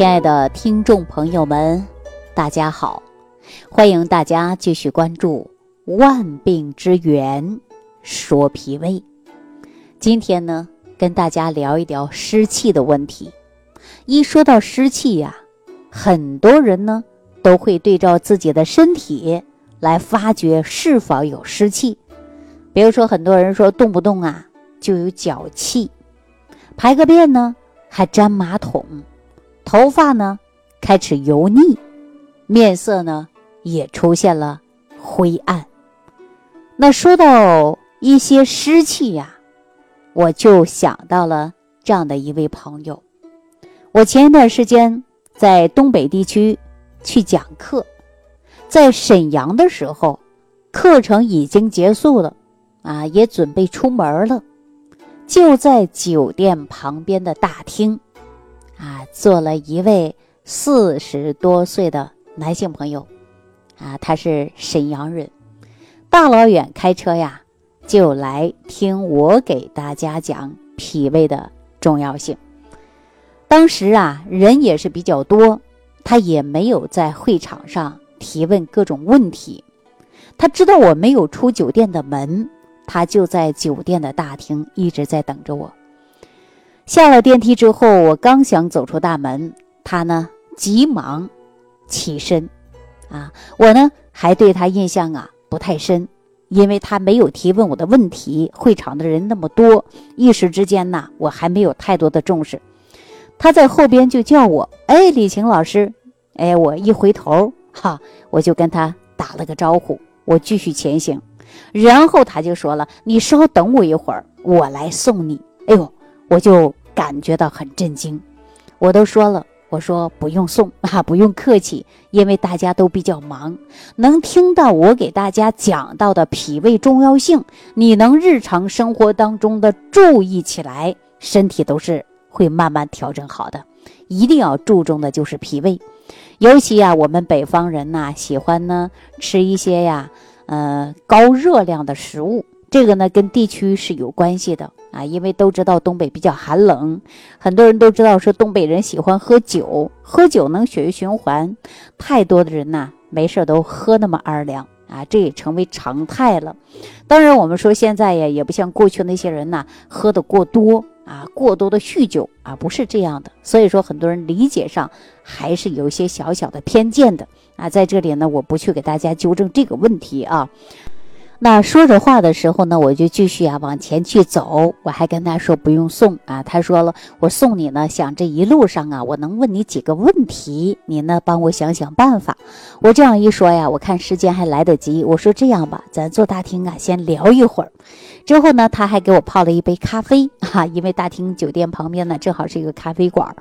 亲爱的听众朋友们，大家好！欢迎大家继续关注《万病之源说脾胃》。今天呢，跟大家聊一聊湿气的问题。一说到湿气呀，很多人呢都会对照自己的身体来发觉是否有湿气。比如说，很多人说动不动啊就有脚气，排个便呢还粘马桶。头发呢开始油腻，面色呢也出现了灰暗。那说到一些湿气呀，我就想到了这样的一位朋友。我前一段时间在东北地区去讲课，在沈阳的时候，课程已经结束了，啊，也准备出门了，就在酒店旁边的大厅。做，了一位四十多岁的男性朋友，啊，他是沈阳人，大老远开车呀，就来听我给大家讲脾胃的重要性。当时啊，人也是比较多，他也没有在会场上提问各种问题。他知道我没有出酒店的门，他就在酒店的大厅一直在等着我。下了电梯之后，我刚想走出大门，他呢急忙起身，啊，我呢还对他印象啊不太深，因为他没有提问我的问题。会场的人那么多，一时之间呢，我还没有太多的重视。他在后边就叫我，哎，李晴老师，哎，我一回头，哈，我就跟他打了个招呼，我继续前行。然后他就说了：“你稍等我一会儿，我来送你。”哎呦，我就。感觉到很震惊，我都说了，我说不用送 啊，不用客气，因为大家都比较忙，能听到我给大家讲到的脾胃重要性，你能日常生活当中的注意起来，身体都是会慢慢调整好的。一定要注重的就是脾胃，尤其呀，我们北方人呐，喜欢呢吃一些呀，呃，高热量的食物。这个呢，跟地区是有关系的啊，因为都知道东北比较寒冷，很多人都知道说东北人喜欢喝酒，喝酒能血液循环，太多的人呐，没事都喝那么二两啊，这也成为常态了。当然，我们说现在呀，也不像过去那些人呐，喝的过多啊，过多的酗酒啊，不是这样的。所以说，很多人理解上还是有一些小小的偏见的啊，在这里呢，我不去给大家纠正这个问题啊。那说着话的时候呢，我就继续啊往前去走。我还跟他说不用送啊，他说了我送你呢，想这一路上啊，我能问你几个问题，你呢帮我想想办法。我这样一说呀，我看时间还来得及，我说这样吧，咱坐大厅啊先聊一会儿。之后呢，他还给我泡了一杯咖啡哈，因为大厅酒店旁边呢正好是一个咖啡馆。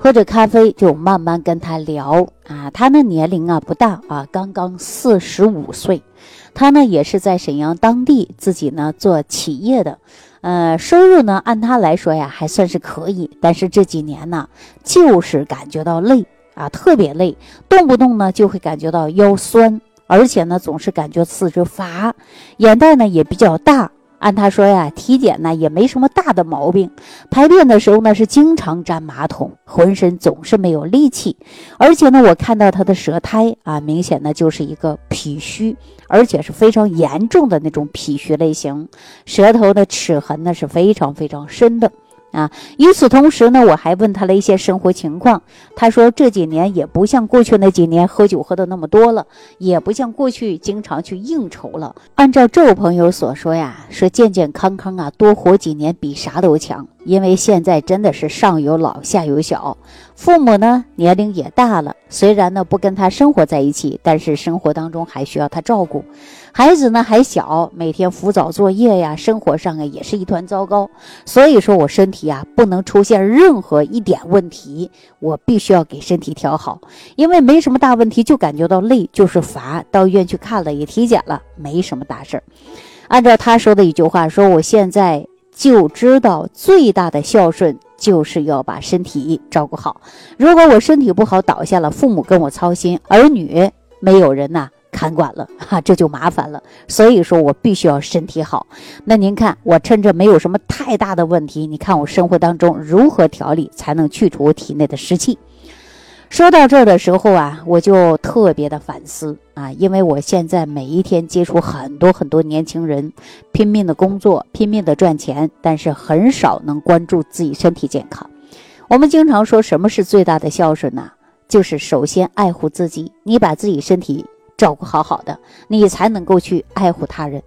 喝着咖啡就慢慢跟他聊啊，他那年龄啊不大啊，刚刚四十五岁，他呢也是在沈阳当地自己呢做企业的，呃，收入呢按他来说呀还算是可以，但是这几年呢就是感觉到累啊，特别累，动不动呢就会感觉到腰酸，而且呢总是感觉四肢乏，眼袋呢也比较大。按他说呀，体检呢也没什么大的毛病，排便的时候呢是经常粘马桶，浑身总是没有力气，而且呢我看到他的舌苔啊，明显呢就是一个脾虚，而且是非常严重的那种脾虚类型，舌头的齿痕呢是非常非常深的。啊，与此同时呢，我还问他了一些生活情况。他说这几年也不像过去那几年喝酒喝的那么多了，也不像过去经常去应酬了。按照这位朋友所说呀，说健健康康啊，多活几年比啥都强。因为现在真的是上有老下有小，父母呢年龄也大了，虽然呢不跟他生活在一起，但是生活当中还需要他照顾。孩子呢还小，每天辅导作业呀，生活上啊也是一团糟糕。所以说我身体啊不能出现任何一点问题，我必须要给身体调好。因为没什么大问题，就感觉到累，就是乏。到医院去看了，也体检了，没什么大事儿。按照他说的一句话说，我现在。就知道最大的孝顺就是要把身体照顾好。如果我身体不好倒下了，父母跟我操心，儿女没有人呐。看管了 哈，这就麻烦了。所以说我必须要身体好。那您看，我趁着没有什么太大的问题，你看我生活当中如何调理才能去除体内的湿气？说到这儿的时候啊，我就特别的反思啊，因为我现在每一天接触很多很多年轻人，拼命的工作，拼命的赚钱，但是很少能关注自己身体健康。我们经常说什么是最大的孝顺呢？就是首先爱护自己，你把自己身体照顾好好的，你才能够去爱护他人。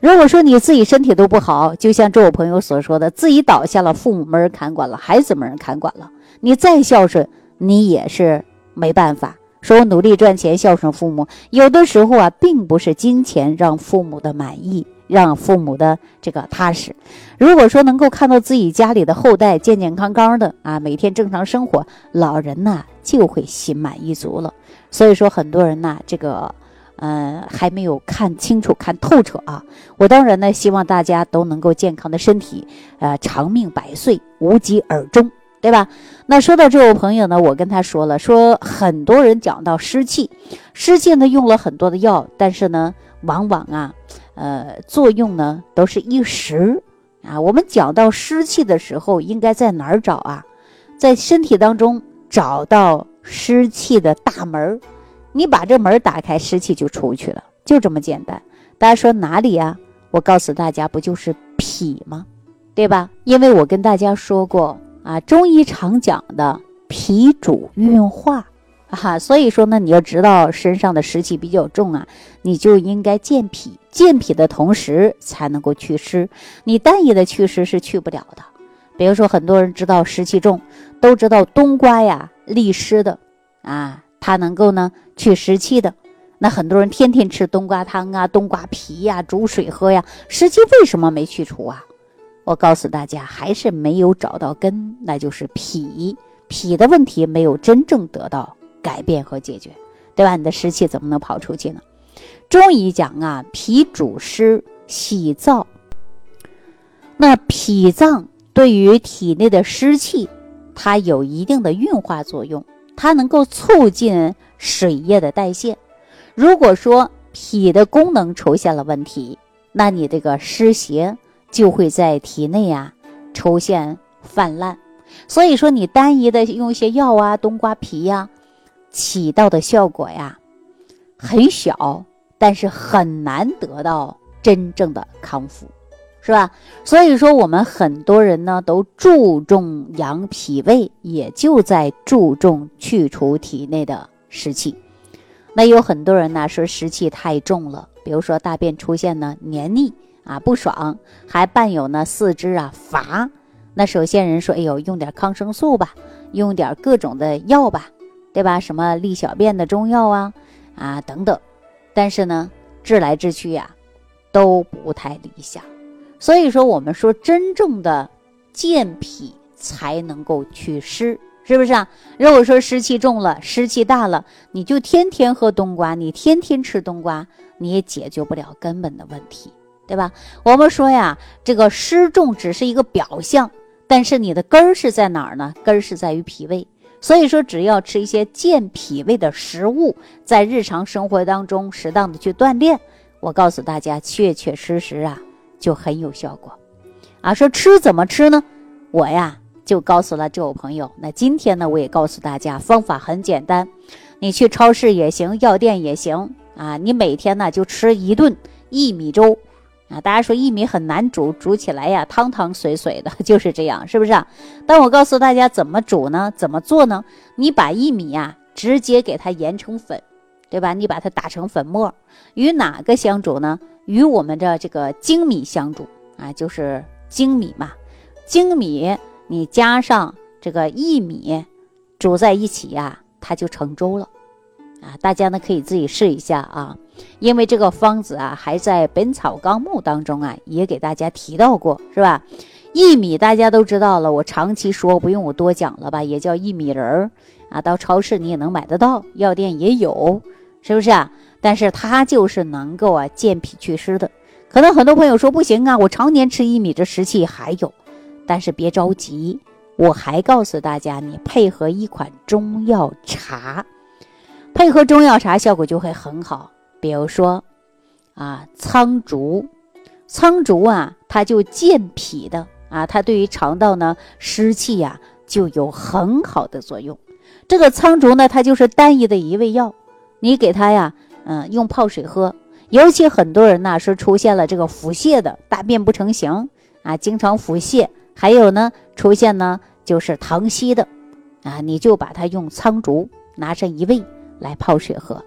如果说你自己身体都不好，就像这位朋友所说的，自己倒下了，父母没人看管了，孩子没人看管了，你再孝顺。你也是没办法说，我努力赚钱孝顺父母，有的时候啊，并不是金钱让父母的满意，让父母的这个踏实。如果说能够看到自己家里的后代健健康康的啊，每天正常生活，老人呐就会心满意足了。所以说，很多人呐，这个嗯还没有看清楚、看透彻啊。我当然呢，希望大家都能够健康的身体，呃，长命百岁，无疾而终。对吧？那说到这位朋友呢，我跟他说了，说很多人讲到湿气，湿气呢用了很多的药，但是呢，往往啊，呃，作用呢都是一时啊。我们讲到湿气的时候，应该在哪儿找啊？在身体当中找到湿气的大门你把这门打开，湿气就出去了，就这么简单。大家说哪里呀？我告诉大家，不就是脾吗？对吧？因为我跟大家说过。啊，中医常讲的脾主运化，哈，所以说呢，你要知道身上的湿气比较重啊，你就应该健脾，健脾的同时才能够祛湿，你单一的祛湿是去不了的。比如说，很多人知道湿气重，都知道冬瓜呀利湿的，啊，它能够呢去湿气的。那很多人天天吃冬瓜汤啊、冬瓜皮呀、煮水喝呀，湿气为什么没去除啊？我告诉大家，还是没有找到根，那就是脾脾的问题没有真正得到改变和解决，对吧？你的湿气怎么能跑出去呢？中医讲啊，脾主湿，喜燥。那脾脏对于体内的湿气，它有一定的运化作用，它能够促进水液的代谢。如果说脾的功能出现了问题，那你这个湿邪。就会在体内呀出现泛滥，所以说你单一的用一些药啊，冬瓜皮呀，起到的效果呀很小，但是很难得到真正的康复，是吧？所以说我们很多人呢都注重养脾胃，也就在注重去除体内的湿气。那有很多人呢说湿气太重了，比如说大便出现呢黏腻。啊，不爽，还伴有呢四肢啊乏。那首先人说，哎呦，用点抗生素吧，用点各种的药吧，对吧？什么利小便的中药啊，啊等等。但是呢，治来治去呀，都不太理想。所以说，我们说真正的健脾才能够祛湿，是不是啊？如果说湿气重了，湿气大了，你就天天喝冬瓜，你天天吃冬瓜，你也解决不了根本的问题。对吧？我们说呀，这个湿重只是一个表象，但是你的根儿是在哪儿呢？根儿是在于脾胃。所以说，只要吃一些健脾胃的食物，在日常生活当中适当的去锻炼，我告诉大家，确确实实啊，就很有效果。啊，说吃怎么吃呢？我呀就告诉了这位朋友。那今天呢，我也告诉大家，方法很简单，你去超市也行，药店也行啊。你每天呢就吃一顿薏米粥。啊，大家说薏米很难煮，煮起来呀汤汤水水的，就是这样，是不是啊？但我告诉大家怎么煮呢？怎么做呢？你把薏米呀直接给它研成粉，对吧？你把它打成粉末，与哪个相煮呢？与我们的这个精米相煮啊，就是精米嘛。精米你加上这个薏米，煮在一起呀，它就成粥了。啊，大家呢可以自己试一下啊，因为这个方子啊还在《本草纲目》当中啊也给大家提到过，是吧？薏米大家都知道了，我长期说不用我多讲了吧，也叫薏米仁儿啊，到超市你也能买得到，药店也有，是不是啊？但是它就是能够啊健脾祛湿的。可能很多朋友说不行啊，我常年吃薏米这湿气还有，但是别着急，我还告诉大家，你配合一款中药茶。配合中药茶效果就会很好，比如说啊，苍竹，苍竹啊，它就健脾的。啊，它对于肠道呢湿气呀就有很好的作用。这个苍竹呢，它就是单一的一味药，你给它呀，嗯，用泡水喝。尤其很多人呢是出现了这个腹泻的，大便不成形。啊，经常腹泻，还有呢出现呢就是溏稀的，啊，你就把它用苍竹拿上一味来泡水喝。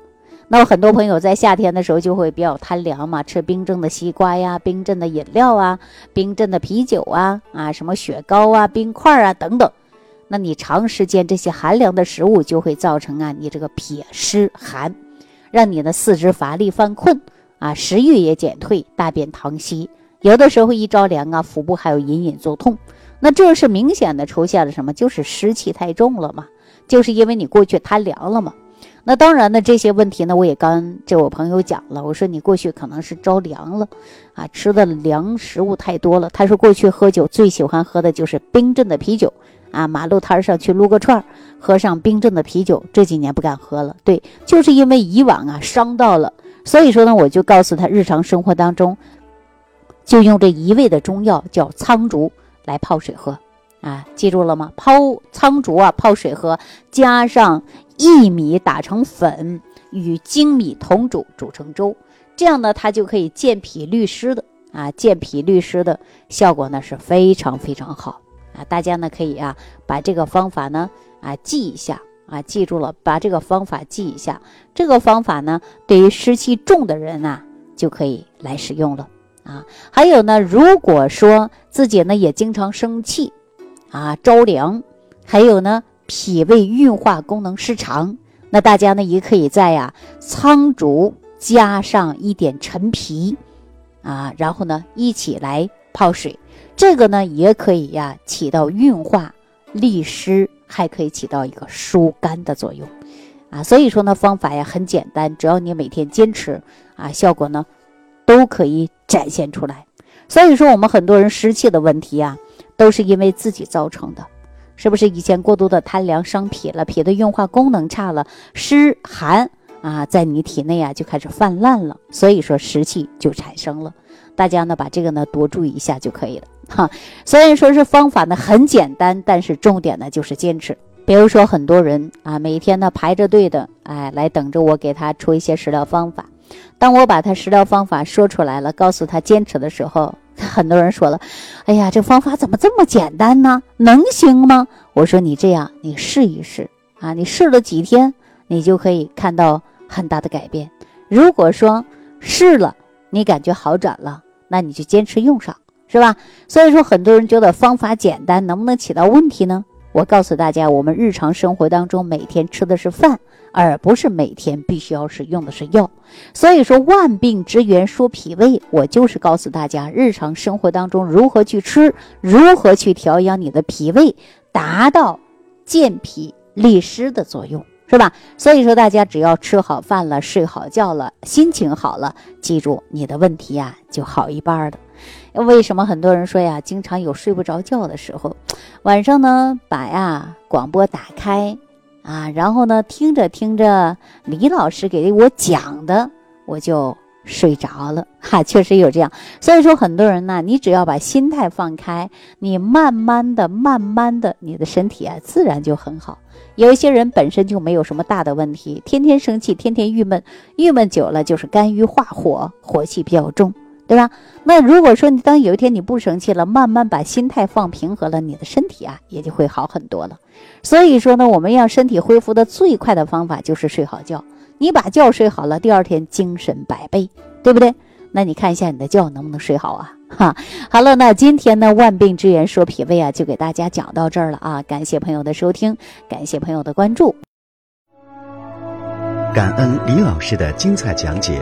那很多朋友在夏天的时候就会比较贪凉嘛，吃冰镇的西瓜呀、冰镇的饮料啊、冰镇的啤酒啊、啊什么雪糕啊、冰块啊等等。那你长时间这些寒凉的食物就会造成啊，你这个脾湿寒，让你的四肢乏力犯困啊，食欲也减退，大便溏稀，有的时候一着凉啊，腹部还有隐隐作痛。那这是明显的出现了什么？就是湿气太重了嘛，就是因为你过去贪凉了嘛。那当然呢，这些问题呢，我也刚这我朋友讲了，我说你过去可能是着凉了啊，吃的凉食物太多了。他说过去喝酒最喜欢喝的就是冰镇的啤酒。啊，马路摊上去撸个串儿，喝上冰镇的啤酒，这几年不敢喝了。对，就是因为以往啊伤到了，所以说呢，我就告诉他，日常生活当中就用这一味的中药叫苍竹来泡水喝。啊，记住了吗？泡苍竹啊，泡水喝，加上薏米打成粉，与精米同煮，煮成粥，这样呢，它就可以健脾利湿的啊，健脾利湿的效果呢是非常非常好。啊，大家呢可以啊把这个方法呢啊记一下啊，记住了，把这个方法记一下。这个方法呢，对于湿气重的人啊就可以来使用了啊。还有呢，如果说自己呢也经常生气啊、着凉，还有呢脾胃运化功能失常，那大家呢也可以在呀苍竹加上一点陈皮啊，然后呢一起来泡水。这个呢也可以呀，起到运化利湿，还可以起到一个疏肝的作用，啊，所以说呢方法呀很简单，只要你每天坚持啊，效果呢都可以展现出来。所以说我们很多人湿气的问题啊，都是因为自己造成的，是不是？以前过度的贪凉伤脾了，脾的运化功能差了，湿寒啊在你体内啊就开始泛滥了，所以说湿气就产生了。大家呢把这个呢多注意一下就可以了。哈，虽然说是方法呢很简单，但是重点呢就是坚持。比如说很多人啊，每天呢排着队的，哎，来等着我给他出一些食疗方法。当我把他食疗方法说出来了，告诉他坚持的时候，很多人说了：“哎呀，这方法怎么这么简单呢？能行吗？”我说：“你这样，你试一试啊，你试了几天，你就可以看到很大的改变。如果说试了，你感觉好转了，那你就坚持用上。”是吧？所以说，很多人觉得方法简单，能不能起到问题呢？我告诉大家，我们日常生活当中每天吃的是饭，而不是每天必须要使用的是药。所以说，万病之源说脾胃，我就是告诉大家，日常生活当中如何去吃，如何去调养你的脾胃，达到健脾利湿的作用。是吧？所以说，大家只要吃好饭了，睡好觉了，心情好了，记住你的问题呀，就好一半的。为什么很多人说呀，经常有睡不着觉的时候，晚上呢把呀广播打开啊，然后呢听着听着李老师给我讲的，我就。睡着了哈，确实有这样。所以说，很多人呢，你只要把心态放开，你慢慢的、慢慢的，你的身体啊，自然就很好。有一些人本身就没有什么大的问题，天天生气，天天郁闷，郁闷久了就是肝郁化火，火气比较重，对吧？那如果说你当有一天你不生气了，慢慢把心态放平和了，你的身体啊，也就会好很多了。所以说呢，我们让身体恢复的最快的方法就是睡好觉。你把觉睡好了，第二天精神百倍，对不对？那你看一下你的觉能不能睡好啊？哈，好了，那今天呢，万病之源说脾胃啊，就给大家讲到这儿了啊！感谢朋友的收听，感谢朋友的关注，感恩李老师的精彩讲解。